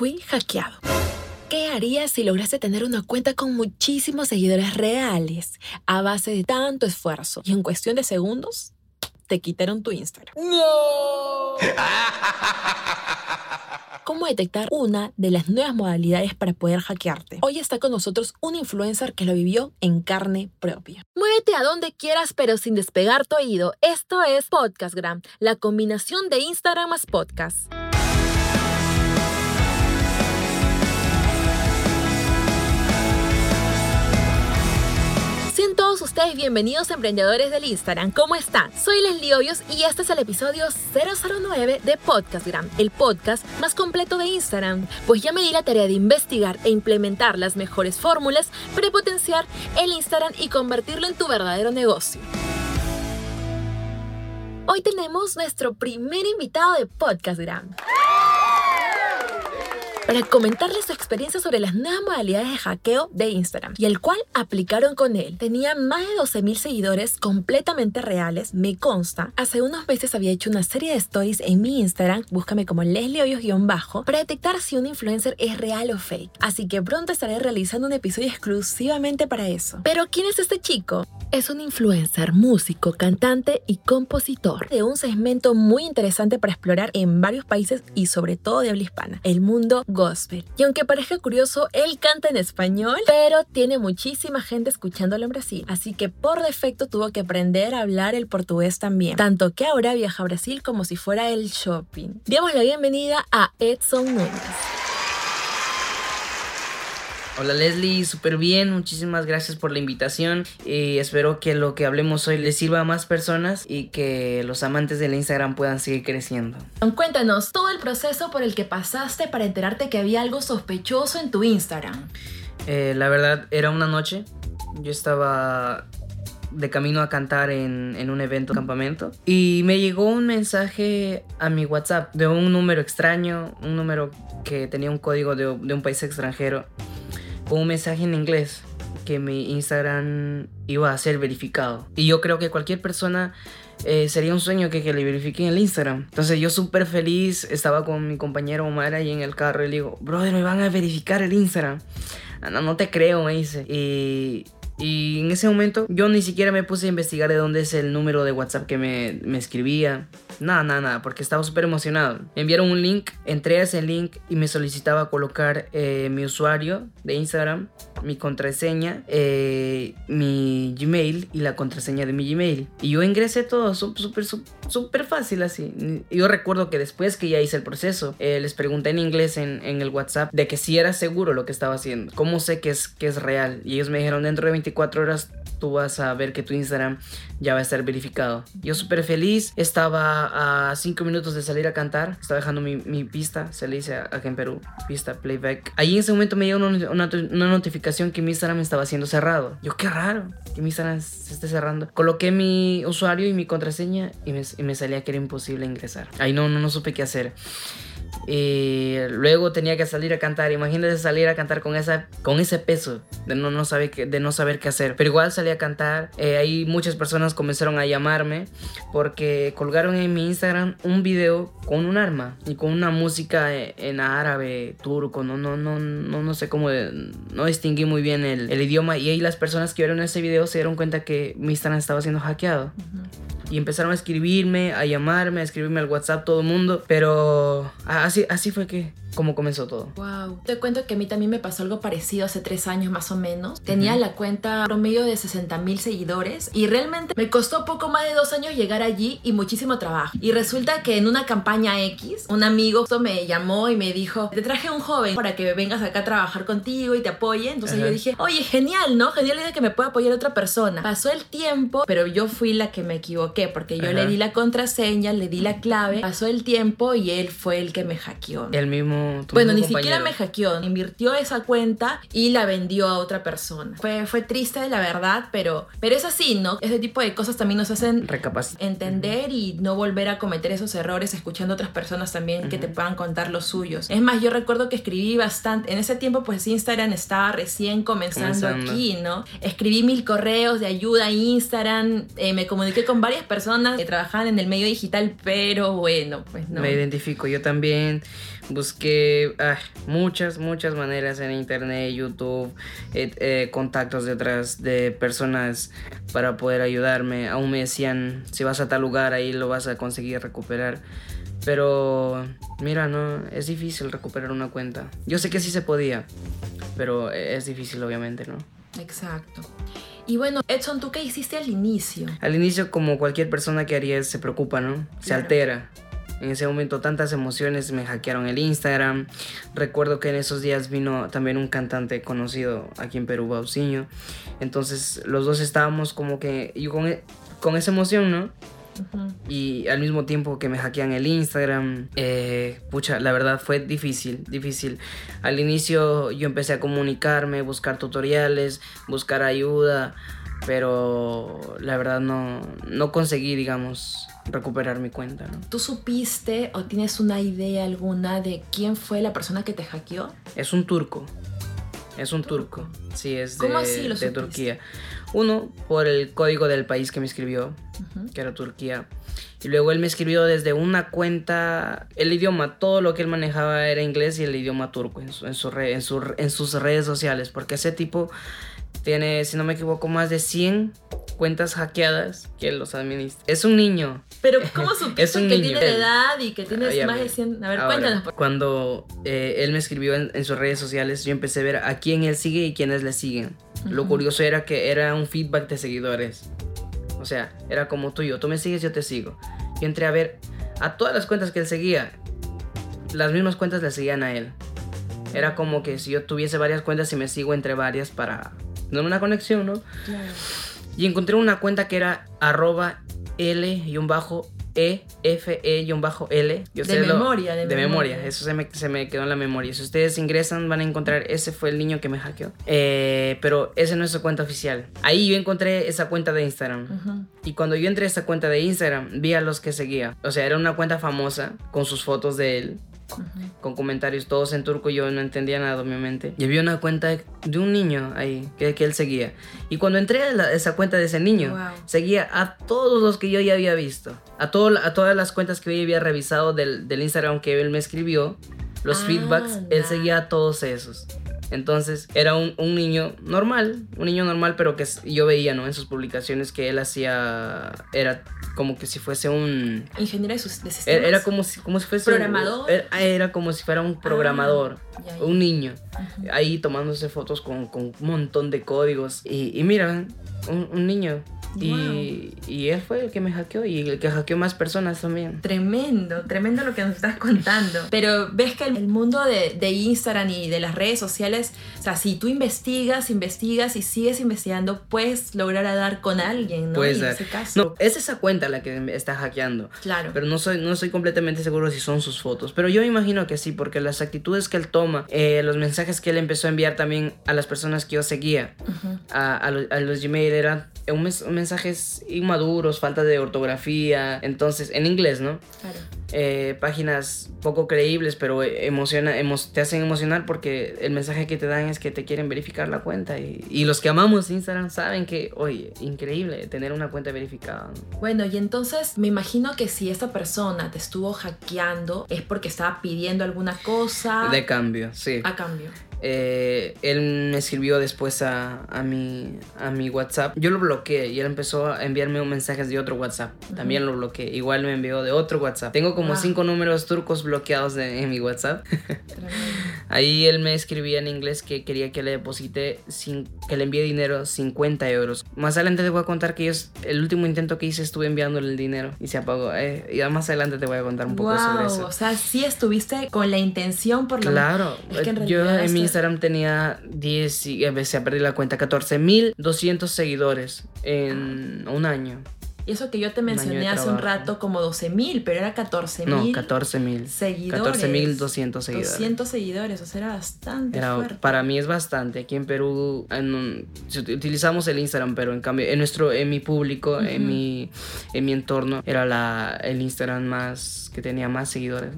Fui hackeado. ¿Qué harías si lograste tener una cuenta con muchísimos seguidores reales a base de tanto esfuerzo y en cuestión de segundos te quitaron tu Instagram? ¡No! cómo detectar una de las nuevas modalidades para poder hackearte. Hoy está con nosotros un influencer que lo vivió en carne propia. Muévete a donde quieras pero sin despegar tu oído. Esto es Podcastgram, la combinación de Instagram más podcast. Bienvenidos emprendedores del Instagram. ¿Cómo están? Soy Leslie Hoyos y este es el episodio 009 de Podcastgram, el podcast más completo de Instagram. Pues ya me di la tarea de investigar e implementar las mejores fórmulas para potenciar el Instagram y convertirlo en tu verdadero negocio. Hoy tenemos nuestro primer invitado de Podcastgram para comentarles su experiencia sobre las nuevas modalidades de hackeo de Instagram y el cual aplicaron con él. Tenía más de 12.000 seguidores completamente reales, me consta. Hace unos meses había hecho una serie de stories en mi Instagram, búscame como Leslie Hoyos-bajo, para detectar si un influencer es real o fake. Así que pronto estaré realizando un episodio exclusivamente para eso. Pero ¿quién es este chico? Es un influencer, músico, cantante y compositor de un segmento muy interesante para explorar en varios países y sobre todo de habla hispana, el mundo Y aunque parezca curioso, él canta en español, pero tiene muchísima gente escuchándolo en Brasil, así que por defecto tuvo que aprender a hablar el portugués también, tanto que ahora viaja a Brasil como si fuera el shopping. Demos la bienvenida a Edson Núñez. Hola Leslie, súper bien, muchísimas gracias por la invitación. Y espero que lo que hablemos hoy les sirva a más personas y que los amantes del Instagram puedan seguir creciendo. Cuéntanos todo el proceso por el que pasaste para enterarte que había algo sospechoso en tu Instagram. Eh, la verdad, era una noche, yo estaba de camino a cantar en, en, un evento campamento. Y me llegó un mensaje a mi WhatsApp de un número extraño, un número que tenía un código de, de un país extranjero un mensaje en inglés que mi Instagram iba a ser verificado. Y yo creo que cualquier persona eh, sería un sueño que, que le verifiquen el Instagram. Entonces yo súper feliz, estaba con mi compañero Omar ahí en el carro y le digo, brother, me van a verificar el Instagram. Ah, no, no te creo, me dice. Y y en ese momento yo ni siquiera me puse a investigar de dónde es el número de WhatsApp que me, me escribía. Nada, nada, nada, porque estaba súper emocionado. Me enviaron un link, entré a ese link y me solicitaba colocar eh, mi usuario de Instagram, mi contraseña, eh, mi Gmail y la contraseña de mi Gmail. Y yo ingresé todo súper, súper fácil así. Yo recuerdo que después que ya hice el proceso, eh, les pregunté en inglés en, el WhatsApp de que si era seguro lo que estaba haciendo. ¿Cómo sé que es, que es real? Y ellos me dijeron dentro de 24 horas tú vas a ver que tu Instagram ya va a estar verificado. Yo súper feliz, estaba a 5 minutos de salir a cantar, estaba dejando mi, mi pista, se le dice acá en Perú, pista playback. Ahí en ese momento me llegó una, notificación que mi Instagram estaba siendo cerrado. Yo, qué raro que mi Instagram se esté cerrando. Coloqué mi usuario y mi contraseña y me, y me salía que era imposible ingresar. Ahí no, no, no supe qué hacer. Y luego tenía que salir a cantar. Imagínate salir a cantar con, esa, con ese peso de no, no saber qué, de no saber qué hacer. Pero igual salí a cantar. Eh, ahí muchas personas comenzaron a llamarme porque colgaron en mi Instagram un video con un arma y con una música en árabe, turco. No, no, no, no, no sé cómo. No distinguí muy bien el, el, idioma. Y ahí las personas que vieron ese video se dieron cuenta que mi Instagram estaba siendo hackeado. Y empezaron a escribirme, a llamarme, a escribirme al WhatsApp todo el mundo. Pero así, así fue que cómo comenzó todo. Wow. Te cuento que a mí también me pasó algo parecido hace tres años más o menos. Tenía la cuenta promedio de 60 mil seguidores y realmente me costó poco más de dos años llegar allí y muchísimo trabajo. Y resulta que en una campaña X, un amigo me llamó y me dijo, te traje un joven para que vengas acá a trabajar contigo y te apoye. Entonces yo dije, oye, genial, ¿no? Genial idea que me pueda apoyar otra persona. Pasó el tiempo, pero yo fui la que me equivoqué porque yo le di la contraseña, le di la clave, pasó el tiempo y él fue el que me hackeó. El mismo bueno, ni siquiera me hackeó, invirtió esa cuenta y la vendió a otra persona. Fue, fue triste, la verdad, pero, pero es así, ¿no? Ese tipo de cosas también nos hacen entender y no volver a cometer esos errores escuchando a otras personas también que te puedan contar los suyos. Es más, yo recuerdo que escribí bastante, en ese tiempo pues Instagram estaba recién comenzando, aquí, ¿no? Escribí mil correos de ayuda a Instagram, eh, me comuniqué con varias personas que trabajaban en el medio digital, pero bueno, pues no. Me identifico, yo también busqué busqué ah, muchas, muchas maneras en internet, YouTube, eh, eh, contactos detrás de personas para poder ayudarme. Aún me decían, si vas a tal lugar, ahí lo vas a conseguir recuperar. Pero mira, no, es difícil recuperar una cuenta. Yo sé que sí se podía, pero es difícil obviamente, ¿no? Exacto. Y bueno, Edson, ¿tú qué hiciste al inicio? Al inicio, como cualquier persona que haría, se preocupa, ¿no? Se altera. En ese momento tantas emociones, me hackearon el Instagram. Recuerdo que en esos días vino también un cantante conocido aquí en Perú, Bauciño. Entonces los dos estábamos como que, yo con, e, con esa emoción, ¿no? Y al mismo tiempo que me hackean el Instagram, eh, pucha, la verdad fue difícil, difícil. Al inicio yo empecé a comunicarme, buscar tutoriales, buscar ayuda, pero la verdad no, no conseguí, digamos, recuperar mi cuenta. ¿no? ¿Tú supiste o tienes una idea alguna de quién fue la persona que te hackeó? Es un turco. Es un turco. Sí, es de, ¿Cómo así lo de Turquía. Uno, por el código del país que me escribió, que era Turquía. Y luego él me escribió desde una cuenta, el idioma, todo lo que él manejaba era inglés y el idioma turco en, su, en, su en, su, en sus redes sociales, porque ese tipo tiene, si no me equivoco, más de 100 cuentas hackeadas que los administra. Es un niño. Pero ¿cómo supiste es un que tiene edad y que tienes más de 100? A ver, cuéntanos. Cuando eh, él me escribió en, en, sus redes sociales, yo empecé a ver a quién él sigue y quiénes le siguen. Lo curioso era que era un feedback de seguidores. O sea, era como tú y yo. Tú me sigues, yo te sigo. Yo entré a ver a todas las cuentas que él seguía. Las mismas cuentas le seguían a él. Era como que si yo tuviese varias cuentas y me sigo entre varias para no una conexión, ¿no? Claro. Y encontré una cuenta que era arroba L-E F-E-L. De memoria, de, de memoria. Eso se me, se me, quedó en la memoria. Si ustedes ingresan, van a encontrar, ese fue el niño que me hackeó. Eh, pero ese no es su cuenta oficial. Ahí yo encontré esa cuenta de Instagram. Y cuando yo entré a esa cuenta de Instagram, vi a los que seguía. O sea, era una cuenta famosa con sus fotos de él con comentarios todos en turco, yo no entendía nada obviamente. Y había una cuenta de un niño ahí que, que él seguía. Y cuando entré a esa cuenta de ese niño, seguía a todos los que yo ya había visto. A, todo, a todas las cuentas que yo había revisado del, del Instagram que él me escribió, los feedbacks, él seguía a todos esos. Entonces era un, un, niño normal, un niño normal, pero que yo veía, ¿no? En sus publicaciones que él hacía, era como que si fuese un... Ingeniero de, sistemas. Era, como, si, como si fuese... Programador. era, como si fuera un ah, programador, un niño, ahí tomándose fotos con, con, un montón de códigos. Y, y mira, un, un niño y, y, él fue el que me hackeó y el que hackeó más personas también. Tremendo, tremendo lo que nos estás contando. Pero ves que el mundo de, de, Instagram y de las redes sociales, o sea, si tú investigas, investigas y sigues investigando, puedes lograr dar con alguien, ¿no? Puedes dar. No, es esa cuenta la que está hackeando. Claro. Pero no soy, no soy completamente seguro si son sus fotos. Pero yo me imagino que sí, porque las actitudes que él toma, eh, los mensajes que él empezó a enviar también a las personas que yo seguía, a, a, a, los Gmail, eran un, mes, un mensajes inmaduros, falta de ortografía, entonces, en inglés, ¿no? Claro. Eh, páginas poco creíbles, pero emociona, te hacen emocionar porque el mensaje que te dan es que te quieren verificar la cuenta. Y, y los que amamos Instagram saben que, oye, increíble tener una cuenta verificada. Bueno, y entonces me imagino que si esta persona te estuvo hackeando es porque estaba pidiendo alguna cosa. De cambio, sí. A cambio. Eh, él me escribió después a, a, mi, a mi WhatsApp. Yo lo bloqueé y él empezó a enviarme mensajes de otro WhatsApp. También lo bloqueé. Igual me envió de otro WhatsApp. Tengo como cinco números turcos bloqueados en mi WhatsApp. Ahí él me escribía en inglés que quería que le deposite, sin, que le envíe dinero 50 euros. Más adelante te voy a contar que yo, el último intento que hice estuve enviándole el dinero y se apagó. Eh, y más adelante te voy a contar un poco sobre eso. O sea, sí estuviste con la intención por lo Claro. Es que en yo en mi Instagram tenía 10 y a veces perdí la cuenta, 14.200 seguidores en un año. Y eso que yo te mencioné hace un rato como 12 mil, pero era 14 mil. No, 14 mil. Seguidores. 14 mil 200 seguidores. 200 seguidores, o sea, era bastante era, fuerte. Para mí es bastante. Aquí en Perú en utilizamos el Instagram, pero en cambio en nuestro, en mi público, en, mi, en mi entorno, era la, el Instagram más que tenía más seguidores.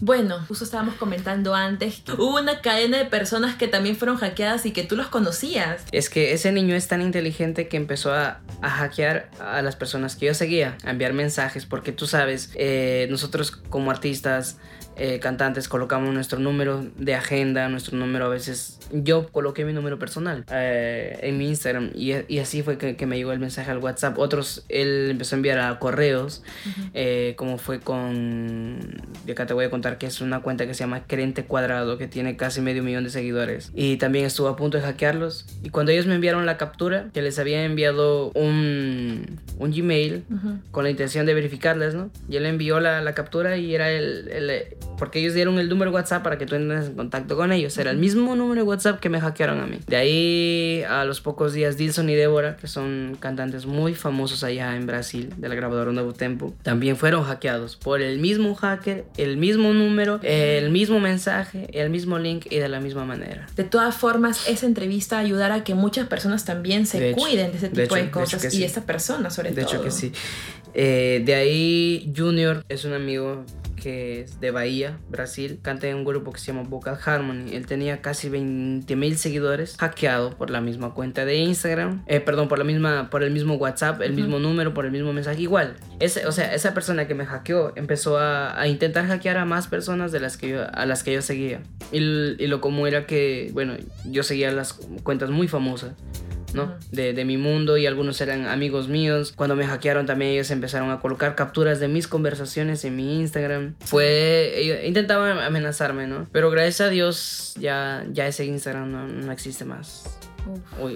Bueno, justo estábamos comentando antes que hubo una cadena de personas que también fueron hackeadas y que tú los conocías. Es que ese niño es tan inteligente que empezó a, a hackear a las personas que yo seguía, a enviar mensajes, porque tú sabes, eh, nosotros como artistas eh, cantantes colocamos nuestro número de agenda, nuestro número a veces. Yo coloqué mi número personal eh, en mi Instagram y, y así fue que, que, me llegó el mensaje al WhatsApp. Otros, él empezó a enviar a correos, eh, como fue con. De acá te voy a contar que es una cuenta que se llama Crente Cuadrado, que tiene casi medio millón de seguidores. Y también estuvo a punto de hackearlos. Y cuando ellos me enviaron la captura, que les había enviado un, un Gmail con la intención de verificarles, ¿no? Y él envió la, la captura y era el, el porque ellos dieron el número de WhatsApp para que tú entres en contacto con ellos. Era el mismo número de WhatsApp que me hackearon a mí. De ahí a los pocos días, Dilson y Débora, que son cantantes muy famosos allá en Brasil, de la grabadora Nuevo Tempo, también fueron hackeados por el mismo hacker, el mismo número, el mismo mensaje, el mismo link y de la misma manera. De todas formas, esa entrevista ayudará a que muchas personas también se cuiden de ese tipo de, cosas y esa persona sobre todo. Hecho que sí. Eh, de ahí Junior es un amigo que es de Bahía, Brasil, canta en un grupo que se llama Vocal Harmony. Él tenía casi 20 mil seguidores hackeado por la misma cuenta de Instagram, eh, perdón, por la misma, por el mismo WhatsApp, el mismo número, por el mismo mensaje. Igual, ese, o sea, esa persona que me hackeó empezó a, a, intentar hackear a más personas de las que yo, a las que yo seguía. Y, y lo común era que, bueno, yo seguía las cuentas muy famosas. ¿No? De, de, mi mundo y algunos eran amigos míos. Cuando me hackearon también ellos empezaron a colocar capturas de mis conversaciones en mi Instagram. Fue, intentaban amenazarme, ¿no? Pero gracias a Dios ya, ya ese Instagram no, no existe más.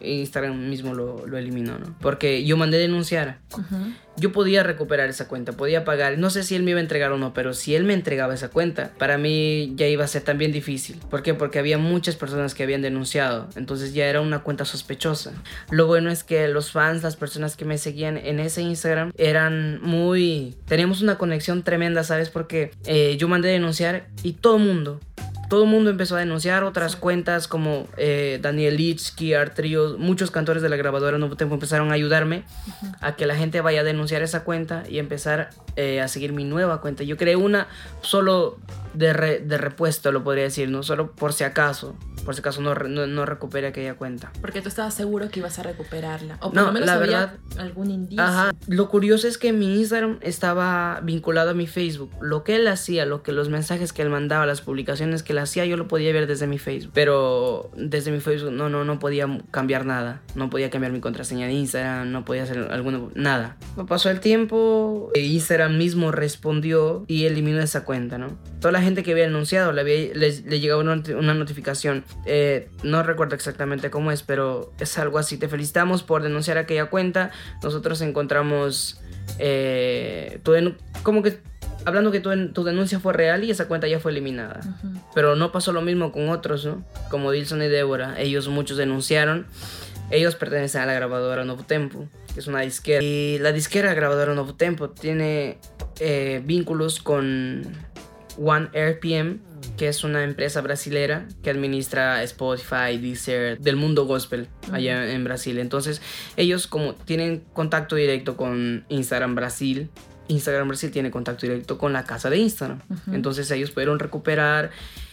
Instagram mismo lo, lo, eliminó, ¿no? Porque yo mandé denunciar. Yo podía recuperar esa cuenta, podía pagar. No sé si él me iba a entregar o no, pero si él me entregaba esa cuenta, para mí ya iba a ser también difícil. ¿Por qué? Porque había muchas personas que habían denunciado. Entonces ya era una cuenta sospechosa. Lo bueno es que los fans, las personas que me seguían en ese Instagram, eran muy... Teníamos una conexión tremenda, ¿sabes? Porque eh, yo mandé denunciar y todo el mundo, todo el mundo empezó a denunciar otras cuentas como eh, Daniel Litsky, Artrio, muchos cantores de la grabadora Nuevo Tiempo empezaron a ayudarme a que la gente vaya a denunciar esa cuenta y empezar eh, a seguir mi nueva cuenta. Yo creé una solo de, de repuesto, lo podría decir, no solo por si acaso, por si acaso no, no, no, recupere aquella cuenta. Porque tú estabas seguro que ibas a recuperarla. O por no, lo menos la había verdad, algún indicio. Ajá. Lo curioso es que mi Instagram estaba vinculado a mi Facebook. Lo que él hacía, lo que los mensajes que él mandaba, las publicaciones que él hacía, yo lo podía ver desde mi Facebook. Pero desde mi Facebook no, no, no podía cambiar nada. No podía cambiar mi contraseña de Instagram, no podía hacer alguna... Nada. Pasó el tiempo, Instagram mismo respondió y eliminó esa cuenta, ¿no? Toda la gente que había anunciado le, había, le, le llegaba una, una notificación eh, no recuerdo exactamente cómo es, pero es algo así. Te felicitamos por denunciar aquella cuenta. Nosotros encontramos eh, tu como que hablando que tu, tu, denuncia fue real y esa cuenta ya fue eliminada. Pero no pasó lo mismo con otros, ¿no? Como Dilson y Débora. Ellos muchos denunciaron. Ellos pertenecen a la grabadora Novo Tempo, que es una disquera. Y la disquera grabadora Novo Tempo tiene eh, vínculos con One RPM que es una empresa brasilera que administra Spotify, Deezer, del mundo gospel allá en Brasil. Entonces, ellos como tienen contacto directo con Instagram Brasil, Instagram Brasil tiene contacto directo con la casa de Instagram. Entonces ellos pudieron recuperar.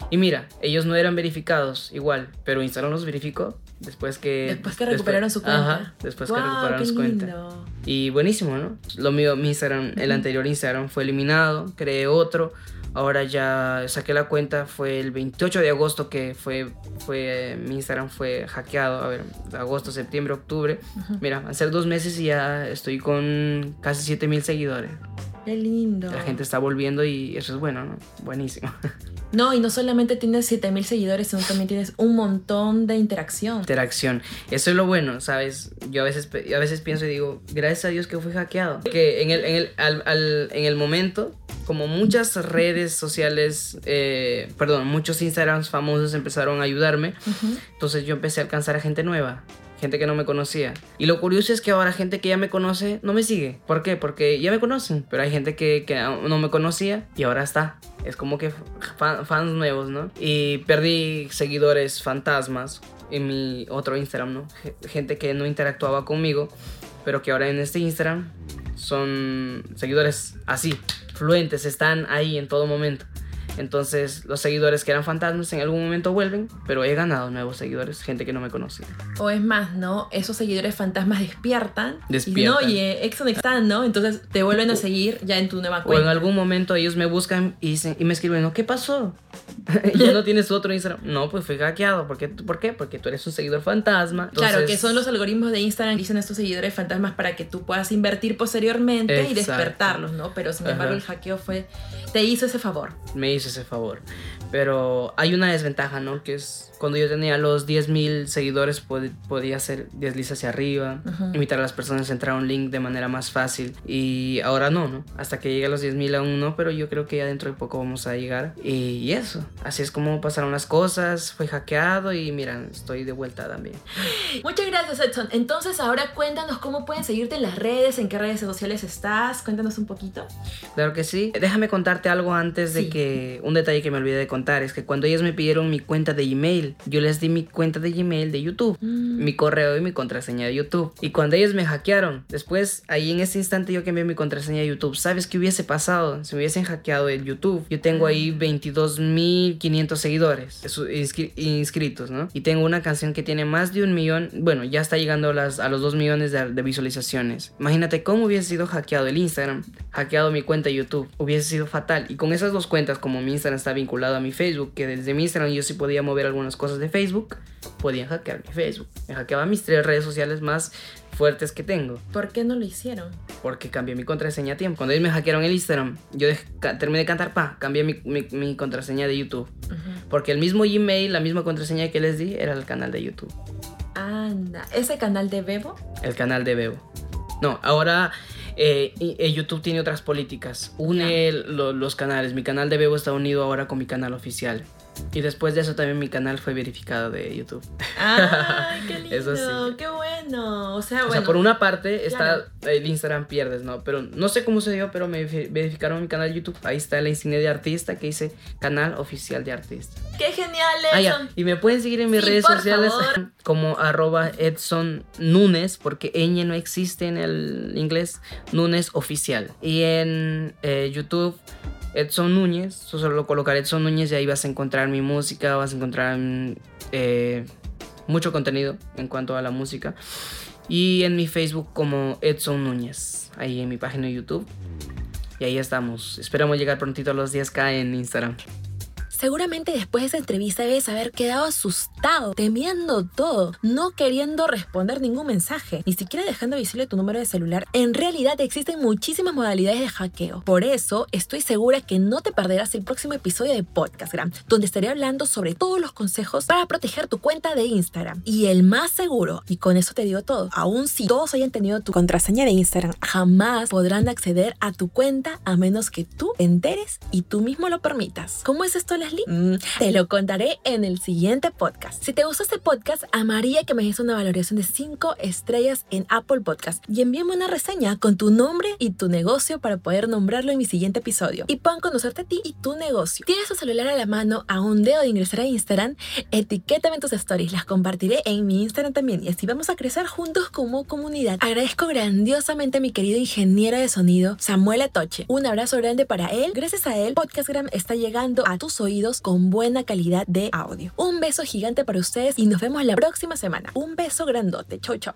Y mira, ellos no eran verificados igual, pero Instagram los verificó después que... Después que recuperaron su cuenta. Ajá, después que recuperaron su cuenta. Y buenísimo, ¿no? Lo mío, mi Instagram, el anterior Instagram fue eliminado, creé otro Ahora ya saqué la cuenta, fue el 28 de agosto que fue, fue mi Instagram fue hackeado, a ver, agosto, septiembre, octubre. Mira, van a ser dos meses y ya estoy con casi 7000 seguidores. Qué lindo. La gente está volviendo y eso es bueno, ¿no? Buenísimo. No, y no solamente tienes 7000 seguidores, sino también tienes un montón de interacción. Interacción. Eso es lo bueno, ¿sabes? Yo a veces, a veces pienso y digo, gracias a Dios que fui hackeado. Que en el, en el, al, al, en el momento como muchas redes sociales, eh, perdón, muchos Instagrams famosos empezaron a ayudarme, entonces yo empecé a alcanzar a gente nueva, gente que no me conocía. Y lo curioso es que ahora gente que ya me conoce no me sigue. ¿Por qué? Porque ya me conocen, pero hay gente que, que no me conocía y ahora está. Es como que fans nuevos, ¿no? Y perdí seguidores fantasmas en mi otro Instagram, ¿no? Gente que no interactuaba conmigo, pero que ahora en este Instagram son seguidores así, fluentes, están ahí en todo momento. Entonces, los seguidores que eran fantasmas en algún momento vuelven, pero he ganado nuevos seguidores, gente que no me conocía. O es más, ¿no? Esos seguidores fantasmas despiertan. Despiertan. Y no, y eh, Exxon están, ¿no? Entonces te vuelven a seguir ya en tu nueva O en cuenta. algún momento ellos me buscan y, dicen, y me escriben, ¿no? ¿qué pasó? ¿Ya no tienes otro Instagram? No, pues fui hackeado. ¿Por qué? ¿Por qué? Porque tú eres un seguidor fantasma. Claro, Entonces- que son los algoritmos de Instagram que dicen estos seguidores fantasmas para que tú puedas invertir posteriormente y Exacto. despertarlos, ¿no? Pero sin embargo Ajá. el hackeo fue, te hizo ese favor. me hizo ese favor. Pero hay una desventaja, ¿no? Que es cuando yo tenía los 10.000 seguidores pod- podía hacer desliz hacia arriba, Ujú. invitar a las personas a entrar a un link de manera más fácil. Y ahora no, ¿no? Hasta que llegue a los 10.000 aún no, pero yo creo que ya dentro de poco vamos a llegar. Y eso, así es como pasaron las cosas, fue hackeado y mira, estoy de vuelta también. Muchas gracias, Edson. Entonces, ahora cuéntanos cómo pueden seguirte en las redes, en qué redes sociales estás. Cuéntanos un poquito. Claro que sí. Déjame contarte algo antes de Sí. Un detalle que me olvidé de contar es que cuando ellos me pidieron mi cuenta de Gmail, yo les di mi cuenta de Gmail de YouTube. Mm. mi correo y mi contraseña de YouTube. Y cuando ellos me hackearon, después ahí en ese instante yo cambié mi contraseña de YouTube. ¿Sabes qué hubiese pasado si me hubiesen hackeado el YouTube? Yo tengo ahí 22.500 seguidores su- inscri- inscritos, ¿no? Y tengo una canción que tiene más de un millón, bueno, ya está llegando las, a los 2 millones de, de visualizaciones. Imagínate cómo hubiese sido hackeado el Instagram, hackeado mi cuenta de YouTube. Hubiese sido fatal. Y con esas dos cuentas, como mi Instagram está vinculado a mi Facebook, que desde mi Instagram yo sí podía mover algunas cosas de Facebook, podían hackear mi Facebook. Me hackeaban mis tres redes sociales más fuertes que tengo. ¿Por qué no lo hicieron? Porque cambié mi contraseña a tiempo. Cuando ellos me hackearon el Instagram, yo terminé de cantar, pa, cambié mi, mi- mi contraseña de YouTube. Porque el mismo Gmail, la misma contraseña que les di, era el canal de YouTube. Anda, ese canal de Bebo. El canal de Bebo. No, ahora eh, y- eh, YouTube tiene otras políticas. Une lo- los canales. Mi canal de Bebo está unido ahora con mi canal oficial. Y después de eso también mi canal fue verificado de YouTube. ¡Ay, qué lindo! Eso sí. ¡Qué bueno! O sea, O bueno. sea, por una parte está el Instagram pierdes, ¿no? Pero no sé cómo se dio, pero me verifi- verificaron mi canal de YouTube. Ahí está la insignia de artista que dice canal oficial de artista. ¡Qué genial, Ah, Edson! ya. Y me pueden seguir en mis Sí, redes sociales favor. como arroba Edson Nunes, porque ñ no existe en el inglés, Nunes oficial. Y en eh, YouTube, Edson Núñez, solo colocar Edson Núñez y ahí vas a encontrar mi música, vas a encontrar eh, mucho contenido en cuanto a la música. Y en mi Facebook como Edson Núñez, ahí en mi página de YouTube. Y ahí estamos. Esperamos llegar prontito a los 10k en Instagram. Seguramente después de esa entrevista debes haber quedado asustado, temiendo todo, no queriendo responder ningún mensaje, ni siquiera dejando visible tu número de celular. En realidad existen muchísimas modalidades de hackeo. Por eso estoy segura que no te perderás el próximo episodio de Podcastgram, donde estaré hablando sobre todos los consejos para proteger tu cuenta de Instagram. Y el más seguro, y con eso te digo todo, aun si todos hayan tenido tu contraseña de Instagram, jamás podrán acceder a tu cuenta a menos que tú te enteres y tú mismo lo permitas. ¿Cómo es esto? Te lo contaré en el siguiente podcast. Si te gustó este podcast, amaría que me des una valoración de 5 estrellas en Apple Podcast y envíame una reseña con tu nombre y tu negocio para poder nombrarlo en mi siguiente episodio y puedan conocerte a ti y tu negocio. ¿Tienes tu celular a la mano a un dedo de ingresar a Instagram? Etiquétame en tus stories, las compartiré en mi Instagram también y así vamos a crecer juntos como comunidad. Agradezco grandiosamente a mi querido ingeniero de sonido, Samuel Atoche. Un abrazo grande para él. Gracias a él, Podcastgram está llegando a tus oídos con buena calidad de audio. Un beso gigante para ustedes y nos vemos la próxima semana. Un beso grandote. Chau, chau.